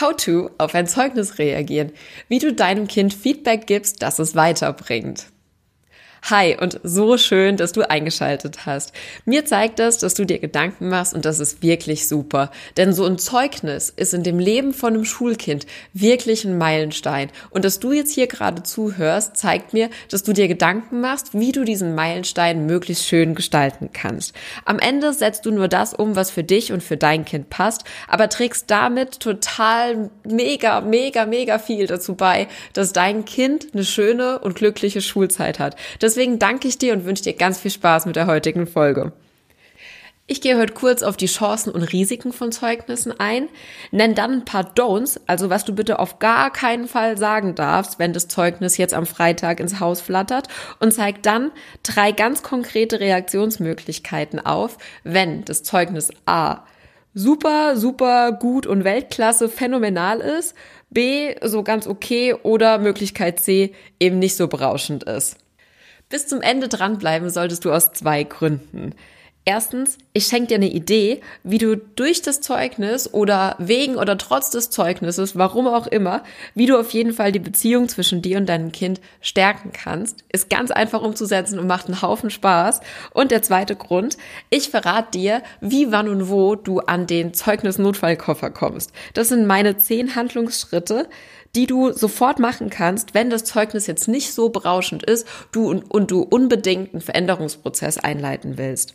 How to auf ein Zeugnis reagieren. Wie du deinem Kind Feedback gibst, das es weiterbringt. Hi und so schön, dass du eingeschaltet hast. Mir zeigt das, dass du dir Gedanken machst und das ist wirklich super. Denn so ein Zeugnis ist in dem Leben von einem Schulkind wirklich ein Meilenstein. Und dass du jetzt hier gerade zuhörst, zeigt mir, dass du dir Gedanken machst, wie du diesen Meilenstein möglichst schön gestalten kannst. Am Ende setzt du nur das um, was für dich und für dein Kind passt, aber trägst damit total mega, mega, mega viel dazu bei, dass dein Kind eine schöne und glückliche Schulzeit hat. Das Deswegen danke ich dir und wünsche dir ganz viel Spaß mit der heutigen Folge. Ich gehe heute kurz auf die Chancen und Risiken von Zeugnissen ein, nenn dann ein paar Don'ts, also was du bitte auf gar keinen Fall sagen darfst, wenn das Zeugnis jetzt am Freitag ins Haus flattert und zeig dann drei ganz konkrete Reaktionsmöglichkeiten auf, wenn das Zeugnis A super, super gut und Weltklasse phänomenal ist, B so ganz okay oder Möglichkeit C eben nicht so berauschend ist. Bis zum Ende dranbleiben solltest du aus zwei Gründen. Erstens, ich schenke dir eine Idee, wie du durch das Zeugnis oder wegen oder trotz des Zeugnisses, warum auch immer, wie du auf jeden Fall die Beziehung zwischen dir und deinem Kind stärken kannst. Ist ganz einfach umzusetzen und macht einen Haufen Spaß. Und der zweite Grund, ich verrate dir, wie, wann und wo du an den Zeugnis-Notfallkoffer kommst. Das sind meine zehn Handlungsschritte, die du sofort machen kannst, wenn das Zeugnis jetzt nicht so berauschend ist du und, und du unbedingt einen Veränderungsprozess einleiten willst.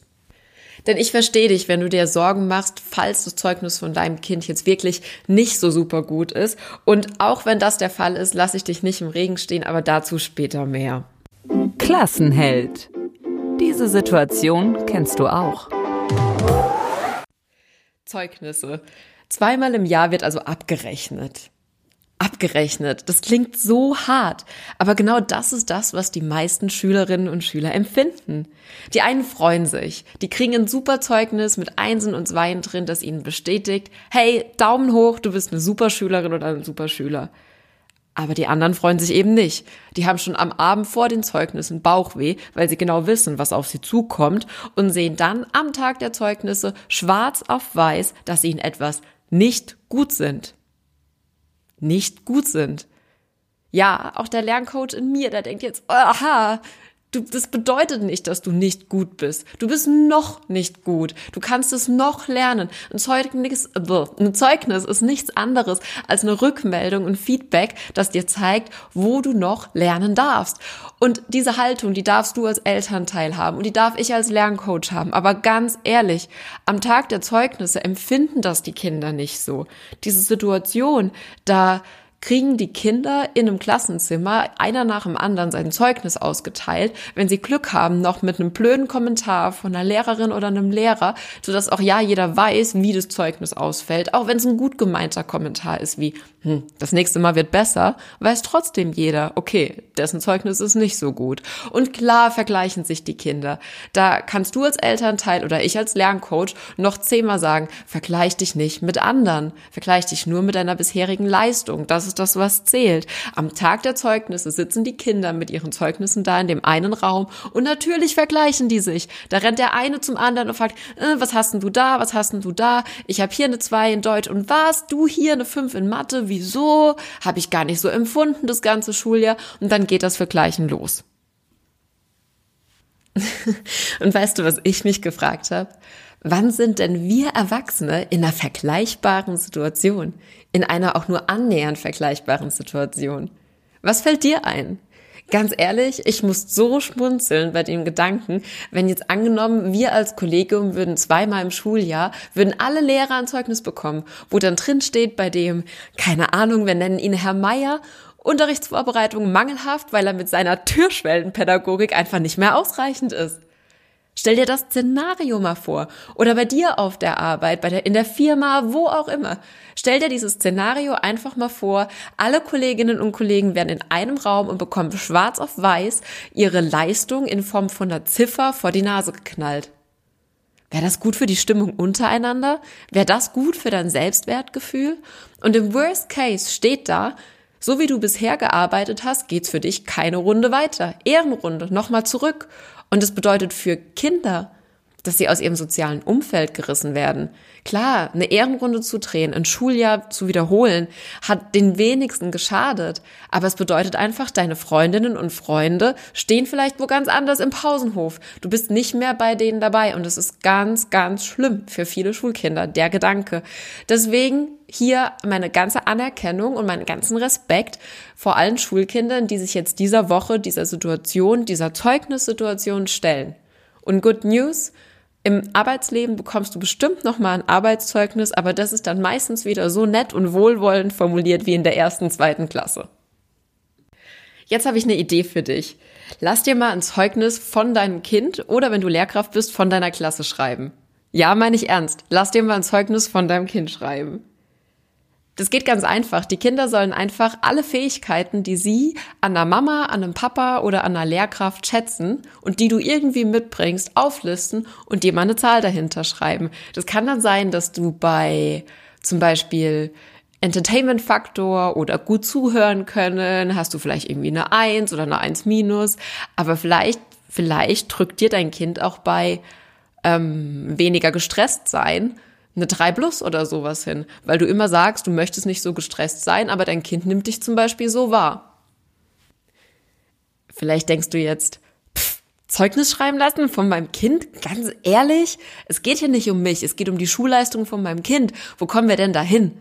Denn ich verstehe dich, wenn du dir Sorgen machst, falls das Zeugnis von deinem Kind jetzt wirklich nicht so super gut ist. Und auch wenn das der Fall ist, lasse ich dich nicht im Regen stehen, aber dazu später mehr. Klassenheld. Diese Situation kennst du auch. Zeugnisse. Zweimal im Jahr wird also abgerechnet abgerechnet. Das klingt so hart, aber genau das ist das, was die meisten Schülerinnen und Schüler empfinden. Die einen freuen sich, die kriegen ein super Zeugnis mit Einsen und Zweien drin, das ihnen bestätigt, hey, Daumen hoch, du bist eine super Schülerin oder ein super Schüler. Aber die anderen freuen sich eben nicht. Die haben schon am Abend vor den Zeugnissen Bauchweh, weil sie genau wissen, was auf sie zukommt und sehen dann am Tag der Zeugnisse schwarz auf weiß, dass ihnen etwas nicht gut sind nicht gut sind. Ja, auch der Lerncoach in mir, der denkt jetzt, aha, Du, das bedeutet nicht, dass du nicht gut bist. Du bist noch nicht gut. Du kannst es noch lernen. Ein Zeugnis, ein Zeugnis ist nichts anderes als eine Rückmeldung und Feedback, das dir zeigt, wo du noch lernen darfst. Und diese Haltung, die darfst du als Elternteil haben und die darf ich als Lerncoach haben. Aber ganz ehrlich, am Tag der Zeugnisse empfinden das die Kinder nicht so. Diese Situation, da kriegen die Kinder in einem Klassenzimmer einer nach dem anderen sein Zeugnis ausgeteilt, wenn sie Glück haben, noch mit einem blöden Kommentar von einer Lehrerin oder einem Lehrer, sodass auch ja jeder weiß, wie das Zeugnis ausfällt, auch wenn es ein gut gemeinter Kommentar ist, wie hm, das nächste Mal wird besser, weiß trotzdem jeder, okay, dessen Zeugnis ist nicht so gut. Und klar vergleichen sich die Kinder. Da kannst du als Elternteil oder ich als Lerncoach noch zehnmal sagen, vergleich dich nicht mit anderen, vergleich dich nur mit deiner bisherigen Leistung. Das ist das, was zählt. Am Tag der Zeugnisse sitzen die Kinder mit ihren Zeugnissen da in dem einen Raum und natürlich vergleichen die sich. Da rennt der eine zum anderen und fragt, äh, was hast denn du da, was hast denn du da? Ich habe hier eine 2 in Deutsch und was? Du hier eine 5 in Mathe? wieso, habe ich gar nicht so empfunden das ganze Schuljahr und dann geht das Vergleichen los. und weißt du, was ich mich gefragt habe? Wann sind denn wir Erwachsene in einer vergleichbaren Situation? In einer auch nur annähernd vergleichbaren Situation? Was fällt dir ein? Ganz ehrlich, ich muss so schmunzeln bei dem Gedanken, wenn jetzt angenommen, wir als Kollegium würden zweimal im Schuljahr, würden alle Lehrer ein Zeugnis bekommen, wo dann drin steht bei dem, keine Ahnung, wir nennen ihn Herr Meier Unterrichtsvorbereitung mangelhaft, weil er mit seiner Türschwellenpädagogik einfach nicht mehr ausreichend ist. Stell dir das Szenario mal vor. Oder bei dir auf der Arbeit, bei der, in der Firma, wo auch immer. Stell dir dieses Szenario einfach mal vor. Alle Kolleginnen und Kollegen werden in einem Raum und bekommen schwarz auf weiß ihre Leistung in Form von einer Ziffer vor die Nase geknallt. Wäre das gut für die Stimmung untereinander? Wäre das gut für dein Selbstwertgefühl? Und im Worst Case steht da, so wie du bisher gearbeitet hast, geht's für dich keine Runde weiter. Ehrenrunde, nochmal zurück. Und es bedeutet für Kinder, dass sie aus ihrem sozialen Umfeld gerissen werden. Klar, eine Ehrenrunde zu drehen, ein Schuljahr zu wiederholen, hat den wenigsten geschadet. Aber es bedeutet einfach, deine Freundinnen und Freunde stehen vielleicht wo ganz anders im Pausenhof. Du bist nicht mehr bei denen dabei und es ist ganz, ganz schlimm für viele Schulkinder, der Gedanke. Deswegen hier meine ganze Anerkennung und meinen ganzen Respekt vor allen Schulkindern, die sich jetzt dieser Woche, dieser Situation, dieser Zeugnissituation stellen. Und Good News, im Arbeitsleben bekommst du bestimmt noch mal ein Arbeitszeugnis, aber das ist dann meistens wieder so nett und wohlwollend formuliert wie in der ersten, zweiten Klasse. Jetzt habe ich eine Idee für dich. Lass dir mal ein Zeugnis von deinem Kind oder wenn du Lehrkraft bist, von deiner Klasse schreiben. Ja, meine ich ernst. Lass dir mal ein Zeugnis von deinem Kind schreiben. Das geht ganz einfach. Die Kinder sollen einfach alle Fähigkeiten, die sie an der Mama, an einem Papa oder an einer Lehrkraft schätzen und die du irgendwie mitbringst, auflisten und dir mal eine Zahl dahinter schreiben. Das kann dann sein, dass du bei zum Beispiel Entertainment-Faktor oder gut zuhören können, hast du vielleicht irgendwie eine Eins oder eine Eins minus, aber vielleicht, vielleicht drückt dir dein Kind auch bei ähm, weniger gestresst sein eine 3 plus oder sowas hin, weil du immer sagst, du möchtest nicht so gestresst sein, aber dein Kind nimmt dich zum Beispiel so wahr. Vielleicht denkst du jetzt, pff, Zeugnis schreiben lassen von meinem Kind? Ganz ehrlich? Es geht hier nicht um mich, es geht um die Schulleistung von meinem Kind. Wo kommen wir denn dahin?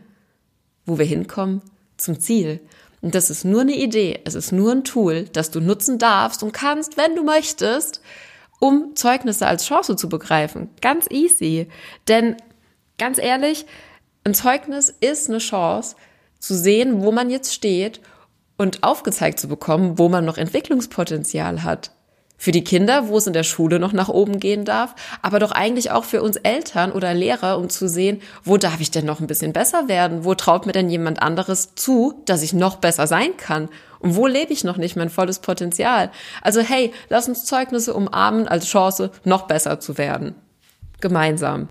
Wo wir hinkommen? Zum Ziel. Und das ist nur eine Idee, es ist nur ein Tool, das du nutzen darfst und kannst, wenn du möchtest, um Zeugnisse als Chance zu begreifen. Ganz easy. Denn ganz ehrlich, ein Zeugnis ist eine Chance zu sehen, wo man jetzt steht und aufgezeigt zu bekommen, wo man noch Entwicklungspotenzial hat. Für die Kinder, wo es in der Schule noch nach oben gehen darf, aber doch eigentlich auch für uns Eltern oder Lehrer, um zu sehen, wo darf ich denn noch ein bisschen besser werden? Wo traut mir denn jemand anderes zu, dass ich noch besser sein kann? Und wo lebe ich noch nicht mein volles Potenzial? Also hey, lass uns Zeugnisse umarmen als Chance, noch besser zu werden. Gemeinsam.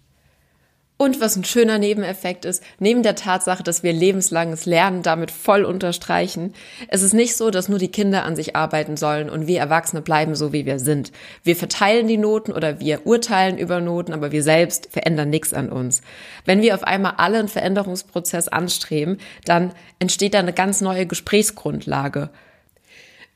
Und was ein schöner Nebeneffekt ist, neben der Tatsache, dass wir lebenslanges Lernen damit voll unterstreichen, es ist nicht so, dass nur die Kinder an sich arbeiten sollen und wir Erwachsene bleiben so, wie wir sind. Wir verteilen die Noten oder wir urteilen über Noten, aber wir selbst verändern nichts an uns. Wenn wir auf einmal alle einen Veränderungsprozess anstreben, dann entsteht da eine ganz neue Gesprächsgrundlage.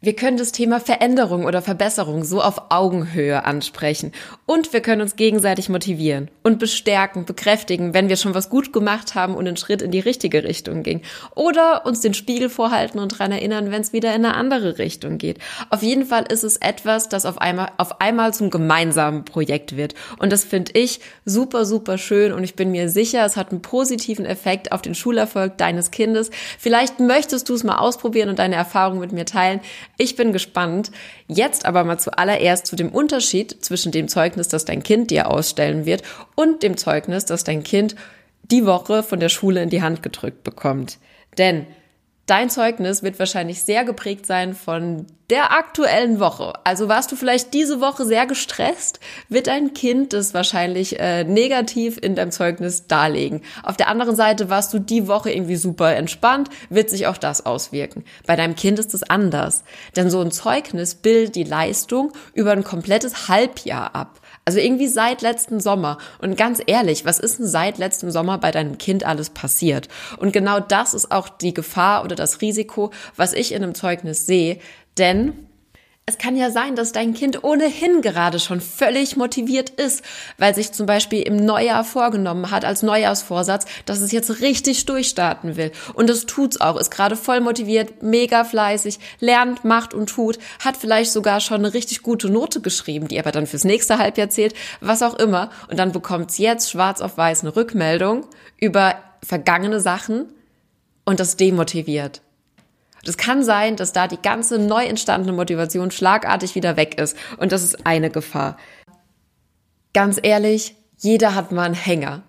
Wir können das Thema Veränderung oder Verbesserung so auf Augenhöhe ansprechen und wir können uns gegenseitig motivieren und bestärken, bekräftigen, wenn wir schon was gut gemacht haben und einen Schritt in die richtige Richtung ging oder uns den Spiegel vorhalten und daran erinnern, wenn es wieder in eine andere Richtung geht. Auf jeden Fall ist es etwas, das auf einmal, auf einmal zum gemeinsamen Projekt wird und das finde ich super, super schön und ich bin mir sicher, es hat einen positiven Effekt auf den Schulerfolg deines Kindes. Vielleicht möchtest du es mal ausprobieren und deine Erfahrungen mit mir teilen. Ich bin gespannt. Jetzt aber mal zuallererst zu dem Unterschied zwischen dem Zeugnis, das dein Kind dir ausstellen wird und dem Zeugnis, das dein Kind die Woche von der Schule in die Hand gedrückt bekommt. Denn Dein Zeugnis wird wahrscheinlich sehr geprägt sein von der aktuellen Woche. Also warst du vielleicht diese Woche sehr gestresst, wird dein Kind das wahrscheinlich äh, negativ in deinem Zeugnis darlegen. Auf der anderen Seite warst du die Woche irgendwie super entspannt, wird sich auch das auswirken. Bei deinem Kind ist es anders. Denn so ein Zeugnis bildet die Leistung über ein komplettes Halbjahr ab. Also irgendwie seit letzten Sommer. Und ganz ehrlich, was ist denn seit letztem Sommer bei deinem Kind alles passiert? Und genau das ist auch die Gefahr oder das Risiko, was ich in einem Zeugnis sehe. Denn es kann ja sein, dass dein Kind ohnehin gerade schon völlig motiviert ist, weil sich zum Beispiel im Neujahr vorgenommen hat, als Neujahrsvorsatz, dass es jetzt richtig durchstarten will. Und es tut's auch, ist gerade voll motiviert, mega fleißig, lernt, macht und tut, hat vielleicht sogar schon eine richtig gute Note geschrieben, die aber dann fürs nächste Halbjahr zählt, was auch immer. Und dann bekommt's jetzt schwarz auf weiß eine Rückmeldung über vergangene Sachen und das demotiviert. Das kann sein, dass da die ganze neu entstandene Motivation schlagartig wieder weg ist. Und das ist eine Gefahr. Ganz ehrlich, jeder hat mal einen Hänger.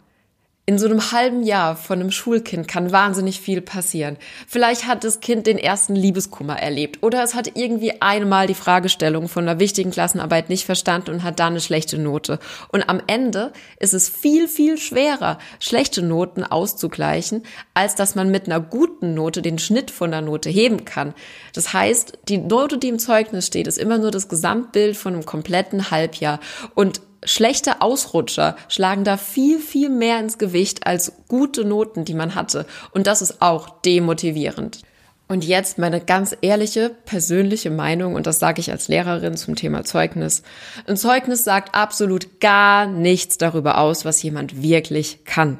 In so einem halben Jahr von einem Schulkind kann wahnsinnig viel passieren. Vielleicht hat das Kind den ersten Liebeskummer erlebt oder es hat irgendwie einmal die Fragestellung von einer wichtigen Klassenarbeit nicht verstanden und hat da eine schlechte Note. Und am Ende ist es viel, viel schwerer, schlechte Noten auszugleichen, als dass man mit einer guten Note den Schnitt von der Note heben kann. Das heißt, die Note, die im Zeugnis steht, ist immer nur das Gesamtbild von einem kompletten Halbjahr. Und schlechte Ausrutscher schlagen da viel, viel mehr ins Gewicht als gute Noten, die man hatte. Und das ist auch demotivierend. Und jetzt meine ganz ehrliche, persönliche Meinung, und das sage ich als Lehrerin zum Thema Zeugnis. Ein Zeugnis sagt absolut gar nichts darüber aus, was jemand wirklich kann.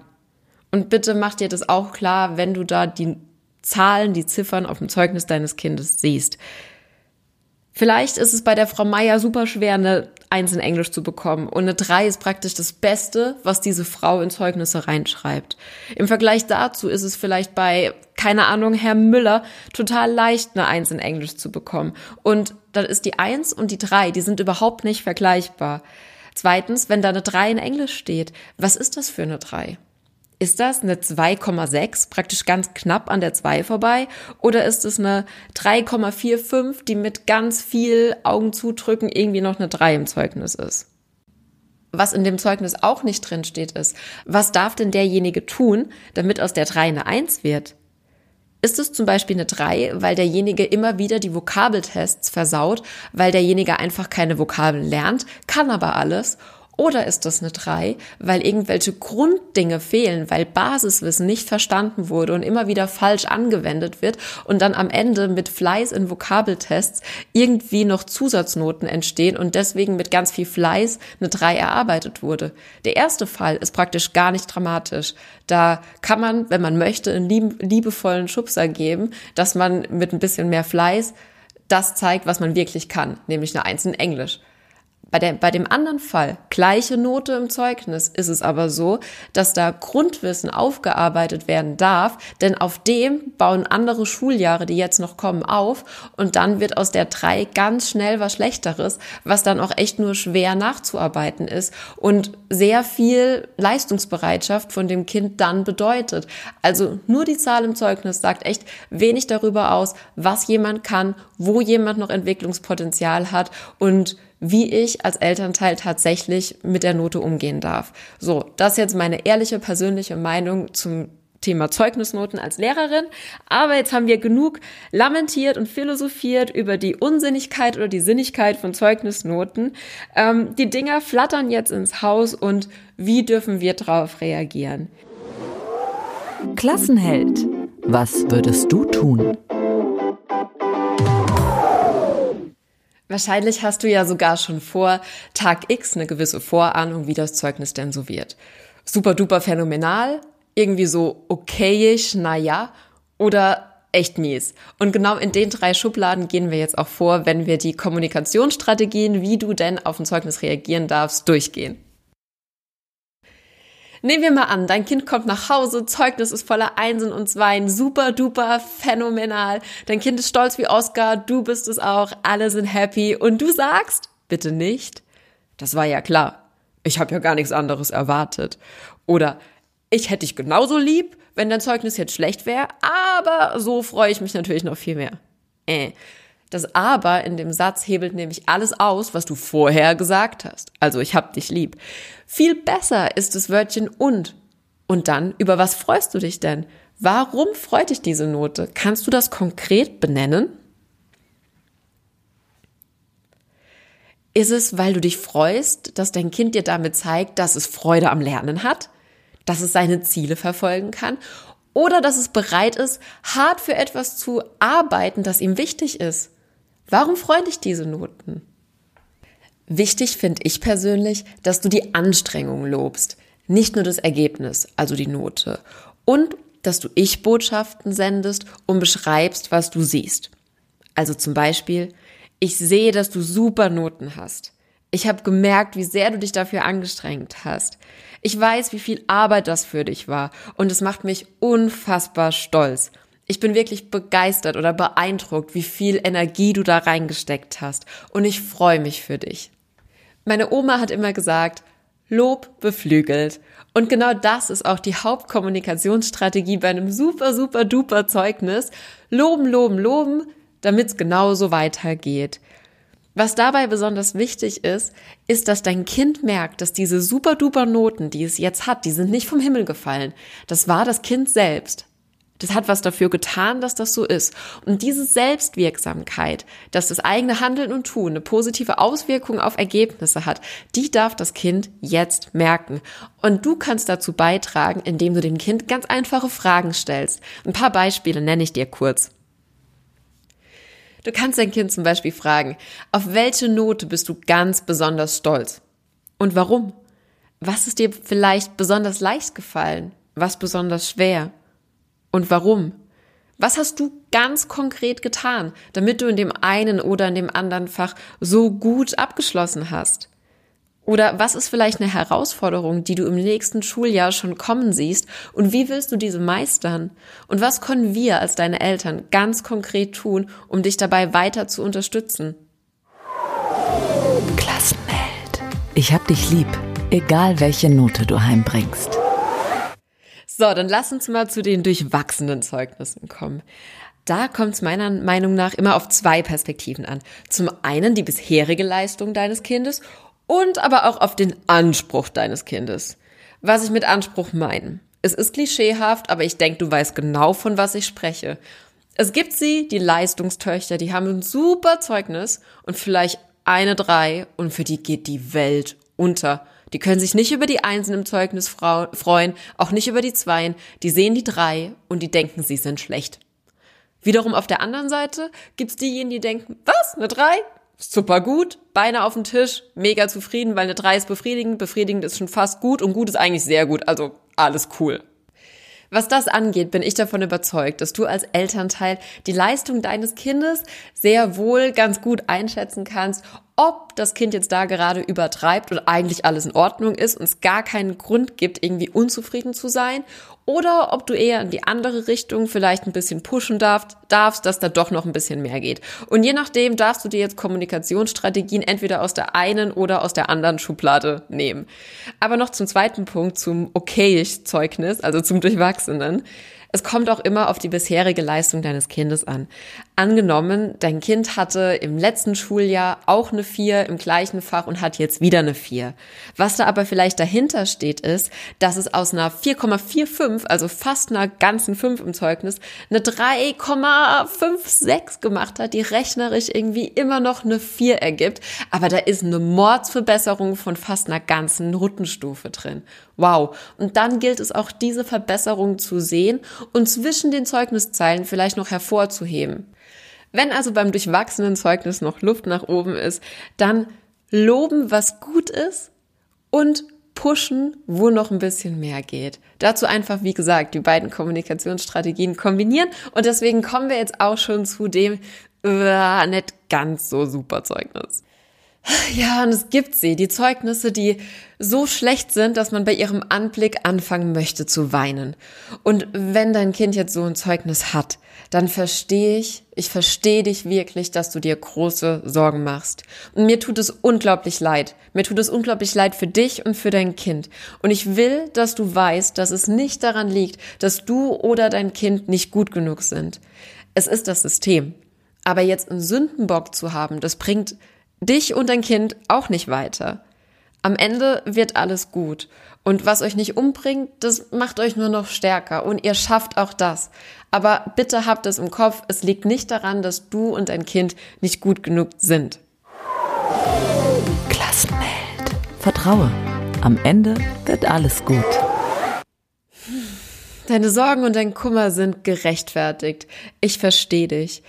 Und bitte mach dir das auch klar, wenn du da die Zahlen, die Ziffern auf dem Zeugnis deines Kindes siehst. Vielleicht ist es bei der Frau Meier super schwer, eine Eins in Englisch zu bekommen. Und eine Drei ist praktisch das Beste, was diese Frau in Zeugnisse reinschreibt. Im Vergleich dazu ist es vielleicht bei, keine Ahnung, Herr Müller total leicht, eine Eins in Englisch zu bekommen. Und dann ist die Eins und die Drei, die sind überhaupt nicht vergleichbar. Zweitens, wenn da eine Drei in Englisch steht, was ist das für eine Drei? Ist das eine 2,6, praktisch ganz knapp an der 2 vorbei? Oder ist es eine 3,45, die mit ganz viel Augen zudrücken irgendwie noch eine 3 im Zeugnis ist? Was in dem Zeugnis auch nicht drin steht, ist, was darf denn derjenige tun, damit aus der 3 eine 1 wird? Ist es zum Beispiel eine 3, weil derjenige immer wieder die Vokabeltests versaut, weil derjenige einfach keine Vokabeln lernt, kann aber alles? Oder ist das eine 3, weil irgendwelche Grunddinge fehlen, weil Basiswissen nicht verstanden wurde und immer wieder falsch angewendet wird und dann am Ende mit Fleiß in Vokabeltests irgendwie noch Zusatznoten entstehen und deswegen mit ganz viel Fleiß eine 3 erarbeitet wurde. Der erste Fall ist praktisch gar nicht dramatisch. Da kann man, wenn man möchte, einen liebevollen Schubser geben, dass man mit ein bisschen mehr Fleiß das zeigt, was man wirklich kann, nämlich eine Eins in Englisch. Bei, der, bei dem anderen Fall, gleiche Note im Zeugnis, ist es aber so, dass da Grundwissen aufgearbeitet werden darf, denn auf dem bauen andere Schuljahre, die jetzt noch kommen, auf und dann wird aus der drei ganz schnell was Schlechteres, was dann auch echt nur schwer nachzuarbeiten ist und sehr viel Leistungsbereitschaft von dem Kind dann bedeutet. Also nur die Zahl im Zeugnis sagt echt wenig darüber aus, was jemand kann, wo jemand noch Entwicklungspotenzial hat und wie ich als Elternteil tatsächlich mit der Note umgehen darf. So, das ist jetzt meine ehrliche persönliche Meinung zum Thema Zeugnisnoten als Lehrerin. Aber jetzt haben wir genug lamentiert und philosophiert über die Unsinnigkeit oder die Sinnigkeit von Zeugnisnoten. Ähm, die Dinger flattern jetzt ins Haus und wie dürfen wir darauf reagieren? Klassenheld. Was würdest du tun? Wahrscheinlich hast du ja sogar schon vor Tag X eine gewisse Vorahnung, wie das Zeugnis denn so wird. Super duper phänomenal, irgendwie so okayisch, naja, oder echt mies. Und genau in den drei Schubladen gehen wir jetzt auch vor, wenn wir die Kommunikationsstrategien, wie du denn auf ein Zeugnis reagieren darfst, durchgehen. Nehmen wir mal an, dein Kind kommt nach Hause, Zeugnis ist voller Einsen und Zweien, super duper phänomenal. Dein Kind ist stolz wie Oscar, du bist es auch, alle sind happy und du sagst, bitte nicht, das war ja klar. Ich habe ja gar nichts anderes erwartet. Oder ich hätte dich genauso lieb, wenn dein Zeugnis jetzt schlecht wäre, aber so freue ich mich natürlich noch viel mehr. Äh. Das aber in dem Satz hebelt nämlich alles aus, was du vorher gesagt hast. Also ich hab dich lieb. Viel besser ist das Wörtchen und. Und dann, über was freust du dich denn? Warum freut dich diese Note? Kannst du das konkret benennen? Ist es, weil du dich freust, dass dein Kind dir damit zeigt, dass es Freude am Lernen hat, dass es seine Ziele verfolgen kann oder dass es bereit ist, hart für etwas zu arbeiten, das ihm wichtig ist? Warum freuen dich diese Noten? Wichtig finde ich persönlich, dass du die Anstrengung lobst, nicht nur das Ergebnis, also die Note. Und dass du Ich-Botschaften sendest und beschreibst, was du siehst. Also zum Beispiel, ich sehe, dass du super Noten hast. Ich habe gemerkt, wie sehr du dich dafür angestrengt hast. Ich weiß, wie viel Arbeit das für dich war und es macht mich unfassbar stolz. Ich bin wirklich begeistert oder beeindruckt, wie viel Energie du da reingesteckt hast. Und ich freue mich für dich. Meine Oma hat immer gesagt, Lob beflügelt. Und genau das ist auch die Hauptkommunikationsstrategie bei einem super, super duper Zeugnis. Loben, loben, loben, damit es genauso weitergeht. Was dabei besonders wichtig ist, ist, dass dein Kind merkt, dass diese super duper Noten, die es jetzt hat, die sind nicht vom Himmel gefallen. Das war das Kind selbst. Das hat was dafür getan, dass das so ist. Und diese Selbstwirksamkeit, dass das eigene Handeln und Tun eine positive Auswirkung auf Ergebnisse hat, die darf das Kind jetzt merken. Und du kannst dazu beitragen, indem du dem Kind ganz einfache Fragen stellst. Ein paar Beispiele nenne ich dir kurz. Du kannst dein Kind zum Beispiel fragen, auf welche Note bist du ganz besonders stolz? Und warum? Was ist dir vielleicht besonders leicht gefallen? Was besonders schwer? Und warum? Was hast du ganz konkret getan, damit du in dem einen oder in dem anderen Fach so gut abgeschlossen hast? Oder was ist vielleicht eine Herausforderung, die du im nächsten Schuljahr schon kommen siehst und wie willst du diese meistern? Und was können wir als deine Eltern ganz konkret tun, um dich dabei weiter zu unterstützen? Klassenwelt. Ich hab dich lieb, egal welche Note du heimbringst. So, dann lass uns mal zu den durchwachsenen Zeugnissen kommen. Da kommt es meiner Meinung nach immer auf zwei Perspektiven an. Zum einen die bisherige Leistung deines Kindes und aber auch auf den Anspruch deines Kindes. Was ich mit Anspruch meine. Es ist klischeehaft, aber ich denke, du weißt genau, von was ich spreche. Es gibt sie, die Leistungstöchter, die haben ein super Zeugnis und vielleicht eine drei und für die geht die Welt unter. Die können sich nicht über die Einsen im Zeugnis freuen, auch nicht über die Zweien. Die sehen die drei und die denken, sie sind schlecht. Wiederum auf der anderen Seite gibt's diejenigen, die denken, was, eine drei? Super gut, Beine auf dem Tisch, mega zufrieden, weil eine drei ist befriedigend, befriedigend ist schon fast gut und gut ist eigentlich sehr gut, also alles cool. Was das angeht, bin ich davon überzeugt, dass du als Elternteil die Leistung deines Kindes sehr wohl ganz gut einschätzen kannst, ob das Kind jetzt da gerade übertreibt und eigentlich alles in Ordnung ist und es gar keinen Grund gibt, irgendwie unzufrieden zu sein, oder ob du eher in die andere Richtung vielleicht ein bisschen pushen darfst, darfst, dass da doch noch ein bisschen mehr geht. Und je nachdem darfst du dir jetzt Kommunikationsstrategien entweder aus der einen oder aus der anderen Schublade nehmen. Aber noch zum zweiten Punkt, zum okayisch Zeugnis, also zum Durchwachsenen. Es kommt auch immer auf die bisherige Leistung deines Kindes an. Angenommen, dein Kind hatte im letzten Schuljahr auch eine 4 im gleichen Fach und hat jetzt wieder eine 4. Was da aber vielleicht dahinter steht, ist, dass es aus einer 4,45, also fast einer ganzen 5 im Zeugnis, eine 3,56 gemacht hat, die rechnerisch irgendwie immer noch eine 4 ergibt. Aber da ist eine Mordsverbesserung von fast einer ganzen Notenstufe drin. Wow. Und dann gilt es auch, diese Verbesserung zu sehen und zwischen den Zeugniszeilen vielleicht noch hervorzuheben. Wenn also beim durchwachsenen Zeugnis noch Luft nach oben ist, dann loben, was gut ist und pushen, wo noch ein bisschen mehr geht. Dazu einfach, wie gesagt, die beiden Kommunikationsstrategien kombinieren und deswegen kommen wir jetzt auch schon zu dem äh, nicht ganz so super Zeugnis. Ja, und es gibt sie, die Zeugnisse, die so schlecht sind, dass man bei ihrem Anblick anfangen möchte zu weinen. Und wenn dein Kind jetzt so ein Zeugnis hat, dann verstehe ich, ich verstehe dich wirklich, dass du dir große Sorgen machst. Und mir tut es unglaublich leid. Mir tut es unglaublich leid für dich und für dein Kind. Und ich will, dass du weißt, dass es nicht daran liegt, dass du oder dein Kind nicht gut genug sind. Es ist das System. Aber jetzt einen Sündenbock zu haben, das bringt dich und dein Kind auch nicht weiter. Am Ende wird alles gut. Und was euch nicht umbringt, das macht euch nur noch stärker. Und ihr schafft auch das. Aber bitte habt es im Kopf, es liegt nicht daran, dass du und dein Kind nicht gut genug sind. Klassenwelt. Vertraue. Am Ende wird alles gut. Deine Sorgen und dein Kummer sind gerechtfertigt. Ich verstehe dich.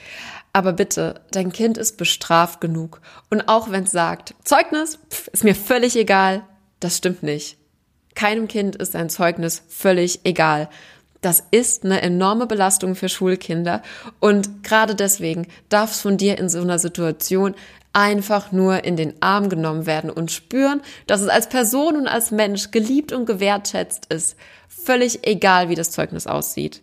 Aber bitte, dein Kind ist bestraft genug. Und auch wenn es sagt, Zeugnis, pff, ist mir völlig egal, das stimmt nicht. Keinem Kind ist ein Zeugnis völlig egal. Das ist eine enorme Belastung für Schulkinder. Und gerade deswegen darf es von dir in so einer Situation einfach nur in den Arm genommen werden und spüren, dass es als Person und als Mensch geliebt und gewertschätzt ist. Völlig egal, wie das Zeugnis aussieht.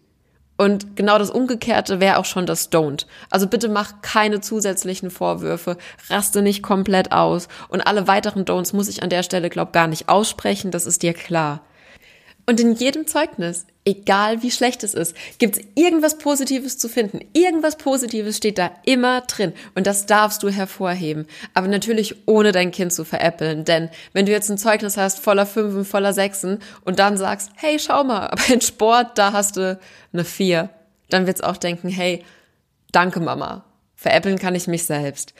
Und genau das Umgekehrte wäre auch schon das Don't. Also bitte mach keine zusätzlichen Vorwürfe, raste nicht komplett aus. Und alle weiteren Don'ts muss ich an der Stelle, glaub, gar nicht aussprechen, das ist dir klar. Und in jedem Zeugnis, egal wie schlecht es ist, gibt es irgendwas Positives zu finden. Irgendwas Positives steht da immer drin. Und das darfst du hervorheben. Aber natürlich ohne dein Kind zu veräppeln. Denn wenn du jetzt ein Zeugnis hast voller Fünfen, voller Sechsen und dann sagst, hey, schau mal, aber in Sport, da hast du eine Vier, dann wird's auch denken, hey, danke Mama. Veräppeln kann ich mich selbst.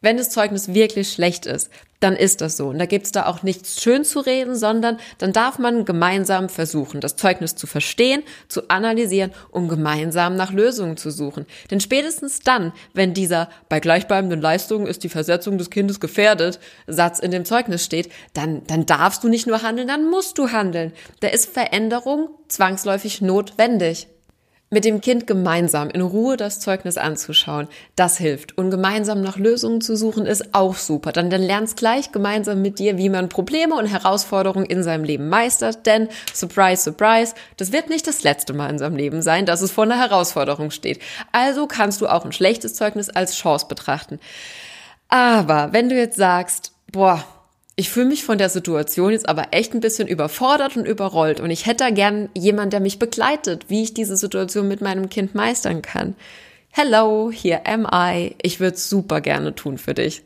Wenn das Zeugnis wirklich schlecht ist, dann ist das so. Und da gibt's da auch nichts schön zu reden, sondern dann darf man gemeinsam versuchen, das Zeugnis zu verstehen, zu analysieren, um gemeinsam nach Lösungen zu suchen. Denn spätestens dann, wenn dieser bei gleichbleibenden Leistungen ist die Versetzung des Kindes gefährdet Satz in dem Zeugnis steht, dann, dann darfst du nicht nur handeln, dann musst du handeln. Da ist Veränderung zwangsläufig notwendig mit dem Kind gemeinsam in Ruhe das Zeugnis anzuschauen, das hilft. Und gemeinsam nach Lösungen zu suchen, ist auch super. Dann, dann lernst gleich gemeinsam mit dir, wie man Probleme und Herausforderungen in seinem Leben meistert. Denn, surprise, surprise, das wird nicht das letzte Mal in seinem Leben sein, dass es vor einer Herausforderung steht. Also kannst du auch ein schlechtes Zeugnis als Chance betrachten. Aber wenn du jetzt sagst, boah, ich fühle mich von der Situation jetzt aber echt ein bisschen überfordert und überrollt und ich hätte da gern jemand, der mich begleitet, wie ich diese Situation mit meinem Kind meistern kann. Hello, here am I. Ich würde super gerne tun für dich.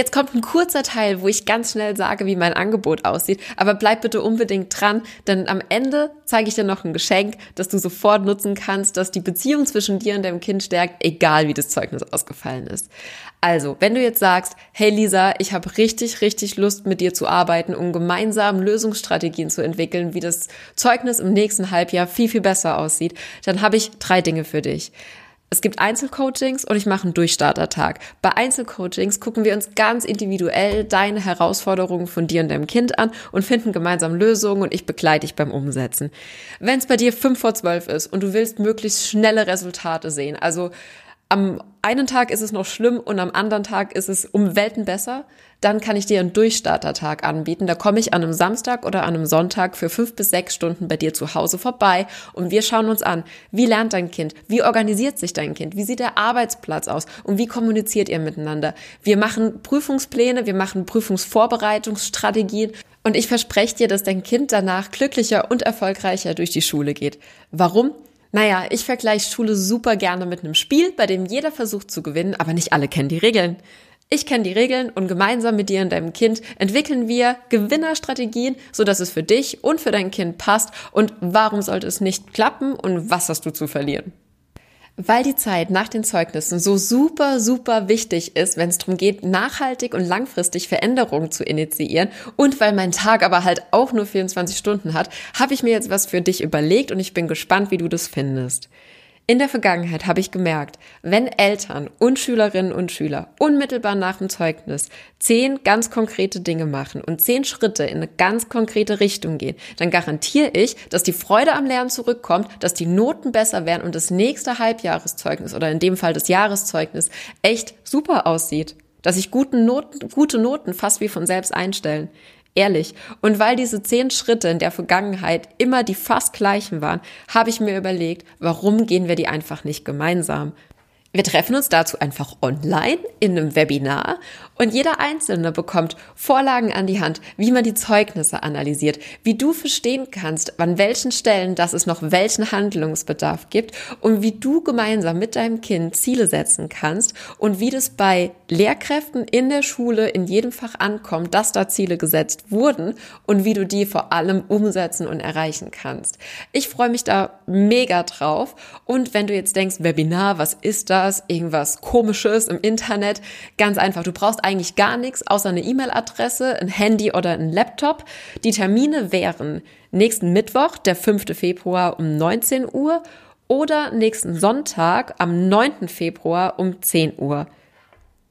Jetzt kommt ein kurzer Teil, wo ich ganz schnell sage, wie mein Angebot aussieht, aber bleib bitte unbedingt dran, denn am Ende zeige ich dir noch ein Geschenk, das du sofort nutzen kannst, das die Beziehung zwischen dir und deinem Kind stärkt, egal wie das Zeugnis ausgefallen ist. Also, wenn du jetzt sagst, hey Lisa, ich habe richtig, richtig Lust mit dir zu arbeiten, um gemeinsam Lösungsstrategien zu entwickeln, wie das Zeugnis im nächsten Halbjahr viel, viel besser aussieht, dann habe ich drei Dinge für dich. Es gibt Einzelcoachings und ich mache einen Durchstartertag. Bei Einzelcoachings gucken wir uns ganz individuell deine Herausforderungen von dir und deinem Kind an und finden gemeinsam Lösungen und ich begleite dich beim Umsetzen. Wenn es bei dir fünf vor zwölf ist und du willst möglichst schnelle Resultate sehen, also am einen Tag ist es noch schlimm und am anderen Tag ist es um Welten besser, dann kann ich dir einen Durchstartertag anbieten. Da komme ich an einem Samstag oder an einem Sonntag für fünf bis sechs Stunden bei dir zu Hause vorbei und wir schauen uns an, wie lernt dein Kind, wie organisiert sich dein Kind, wie sieht der Arbeitsplatz aus und wie kommuniziert ihr miteinander. Wir machen Prüfungspläne, wir machen Prüfungsvorbereitungsstrategien und ich verspreche dir, dass dein Kind danach glücklicher und erfolgreicher durch die Schule geht. Warum? Naja, ich vergleiche Schule super gerne mit einem Spiel, bei dem jeder versucht zu gewinnen, aber nicht alle kennen die Regeln. Ich kenne die Regeln und gemeinsam mit dir und deinem Kind entwickeln wir Gewinnerstrategien, so dass es für dich und für dein Kind passt. Und warum sollte es nicht klappen und was hast du zu verlieren? Weil die Zeit nach den Zeugnissen so super, super wichtig ist, wenn es darum geht, nachhaltig und langfristig Veränderungen zu initiieren und weil mein Tag aber halt auch nur 24 Stunden hat, habe ich mir jetzt was für dich überlegt und ich bin gespannt, wie du das findest. In der Vergangenheit habe ich gemerkt, wenn Eltern und Schülerinnen und Schüler unmittelbar nach dem Zeugnis zehn ganz konkrete Dinge machen und zehn Schritte in eine ganz konkrete Richtung gehen, dann garantiere ich, dass die Freude am Lernen zurückkommt, dass die Noten besser werden und das nächste Halbjahreszeugnis oder in dem Fall das Jahreszeugnis echt super aussieht. Dass sich gute Noten, gute Noten fast wie von selbst einstellen. Ehrlich. Und weil diese zehn Schritte in der Vergangenheit immer die fast gleichen waren, habe ich mir überlegt, warum gehen wir die einfach nicht gemeinsam? Wir treffen uns dazu einfach online in einem Webinar und jeder Einzelne bekommt Vorlagen an die Hand, wie man die Zeugnisse analysiert, wie du verstehen kannst, an welchen Stellen, dass es noch welchen Handlungsbedarf gibt und wie du gemeinsam mit deinem Kind Ziele setzen kannst und wie das bei Lehrkräften in der Schule in jedem Fach ankommt, dass da Ziele gesetzt wurden und wie du die vor allem umsetzen und erreichen kannst. Ich freue mich da mega drauf und wenn du jetzt denkst, Webinar, was ist das? Das, irgendwas komisches im Internet. Ganz einfach, du brauchst eigentlich gar nichts außer eine E-Mail-Adresse, ein Handy oder ein Laptop. Die Termine wären nächsten Mittwoch, der 5. Februar um 19 Uhr oder nächsten Sonntag am 9. Februar um 10 Uhr.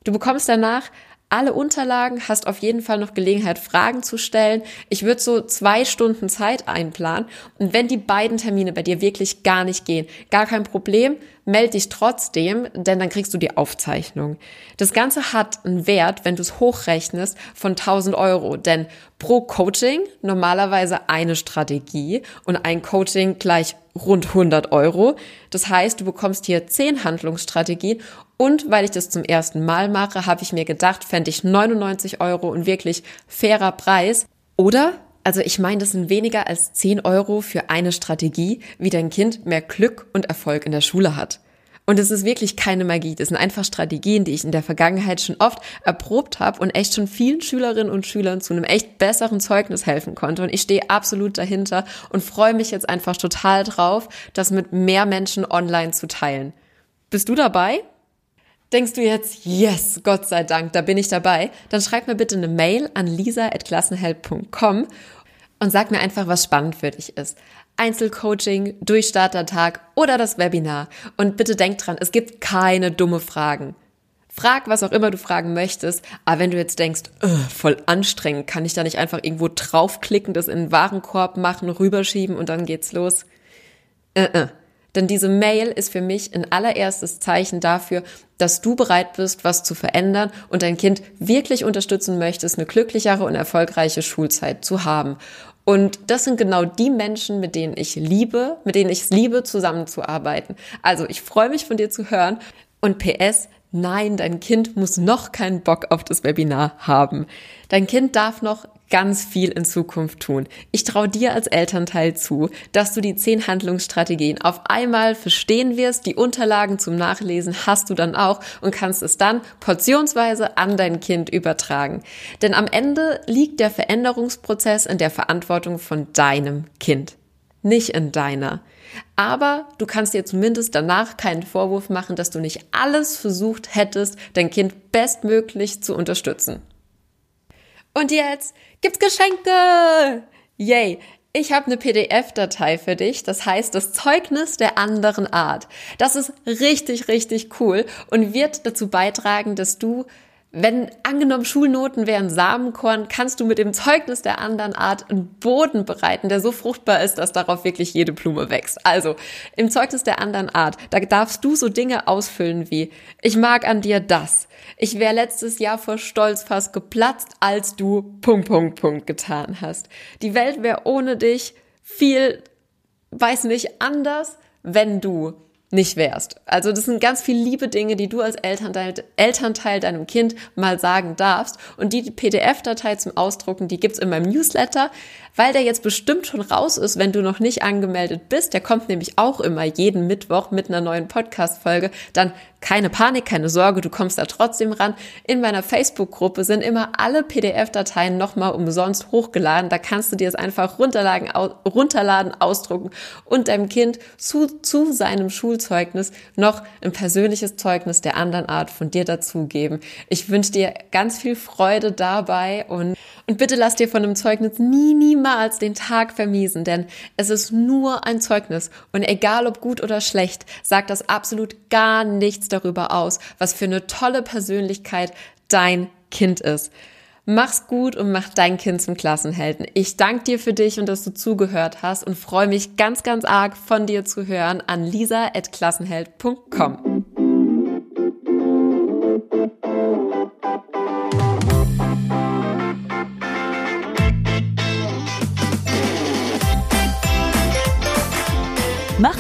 Du bekommst danach alle Unterlagen, hast auf jeden Fall noch Gelegenheit, Fragen zu stellen. Ich würde so zwei Stunden Zeit einplanen. Und wenn die beiden Termine bei dir wirklich gar nicht gehen, gar kein Problem, melde dich trotzdem, denn dann kriegst du die Aufzeichnung. Das Ganze hat einen Wert, wenn du es hochrechnest, von 1000 Euro, denn pro Coaching normalerweise eine Strategie und ein Coaching gleich rund 100 Euro. Das heißt, du bekommst hier 10 Handlungsstrategien und weil ich das zum ersten Mal mache, habe ich mir gedacht, fände ich 99 Euro und wirklich fairer Preis. Oder also ich meine, das sind weniger als 10 Euro für eine Strategie, wie dein Kind mehr Glück und Erfolg in der Schule hat. Und es ist wirklich keine Magie. Das sind einfach Strategien, die ich in der Vergangenheit schon oft erprobt habe und echt schon vielen Schülerinnen und Schülern zu einem echt besseren Zeugnis helfen konnte. Und ich stehe absolut dahinter und freue mich jetzt einfach total drauf, das mit mehr Menschen online zu teilen. Bist du dabei? Denkst du jetzt, yes, Gott sei Dank, da bin ich dabei? Dann schreib mir bitte eine Mail an lisa.klassenheld.com und sag mir einfach, was spannend für dich ist. Einzelcoaching, Durchstartertag oder das Webinar. Und bitte denk dran, es gibt keine dumme Fragen. Frag, was auch immer du fragen möchtest, aber wenn du jetzt denkst, voll anstrengend, kann ich da nicht einfach irgendwo draufklicken, das in den Warenkorb machen, rüberschieben und dann geht's los? Äh, äh. Denn diese Mail ist für mich ein allererstes Zeichen dafür, dass du bereit bist, was zu verändern und dein Kind wirklich unterstützen möchtest, eine glücklichere und erfolgreiche Schulzeit zu haben. Und das sind genau die Menschen, mit denen ich liebe, mit denen ich es liebe, zusammenzuarbeiten. Also ich freue mich von dir zu hören. Und PS, nein, dein Kind muss noch keinen Bock auf das Webinar haben. Dein Kind darf noch ganz viel in Zukunft tun. Ich traue dir als Elternteil zu, dass du die zehn Handlungsstrategien auf einmal verstehen wirst. Die Unterlagen zum Nachlesen hast du dann auch und kannst es dann portionsweise an dein Kind übertragen. Denn am Ende liegt der Veränderungsprozess in der Verantwortung von deinem Kind, nicht in deiner. Aber du kannst dir zumindest danach keinen Vorwurf machen, dass du nicht alles versucht hättest, dein Kind bestmöglich zu unterstützen. Und jetzt gibt's Geschenke! Yay! Ich habe eine PDF-Datei für dich, das heißt das Zeugnis der anderen Art. Das ist richtig, richtig cool und wird dazu beitragen, dass du wenn angenommen Schulnoten wären Samenkorn, kannst du mit dem Zeugnis der anderen Art einen Boden bereiten, der so fruchtbar ist, dass darauf wirklich jede Blume wächst. Also im Zeugnis der anderen Art, da darfst du so Dinge ausfüllen wie, ich mag an dir das. Ich wäre letztes Jahr vor Stolz fast geplatzt, als du Punkt, Punkt, Punkt getan hast. Die Welt wäre ohne dich viel, weiß nicht, anders, wenn du nicht wärst. Also das sind ganz viele liebe Dinge, die du als Elternteil, Elternteil deinem Kind mal sagen darfst. Und die PDF-Datei zum Ausdrucken, die gibt's in meinem Newsletter, weil der jetzt bestimmt schon raus ist, wenn du noch nicht angemeldet bist. Der kommt nämlich auch immer jeden Mittwoch mit einer neuen Podcast-Folge. Dann keine Panik, keine Sorge, du kommst da trotzdem ran. In meiner Facebook-Gruppe sind immer alle PDF-Dateien nochmal umsonst hochgeladen. Da kannst du dir es einfach runterladen, runterladen, ausdrucken und deinem Kind zu, zu seinem Schulzeugnis noch ein persönliches Zeugnis der anderen Art von dir dazugeben. Ich wünsche dir ganz viel Freude dabei und, und bitte lass dir von einem Zeugnis nie, niemals den Tag vermiesen, denn es ist nur ein Zeugnis und egal ob gut oder schlecht, sagt das absolut gar nichts darüber aus, was für eine tolle Persönlichkeit dein Kind ist. Mach's gut und mach dein Kind zum Klassenhelden. Ich danke dir für dich und dass du zugehört hast und freue mich ganz, ganz arg von dir zu hören an lisa.klassenheld.com.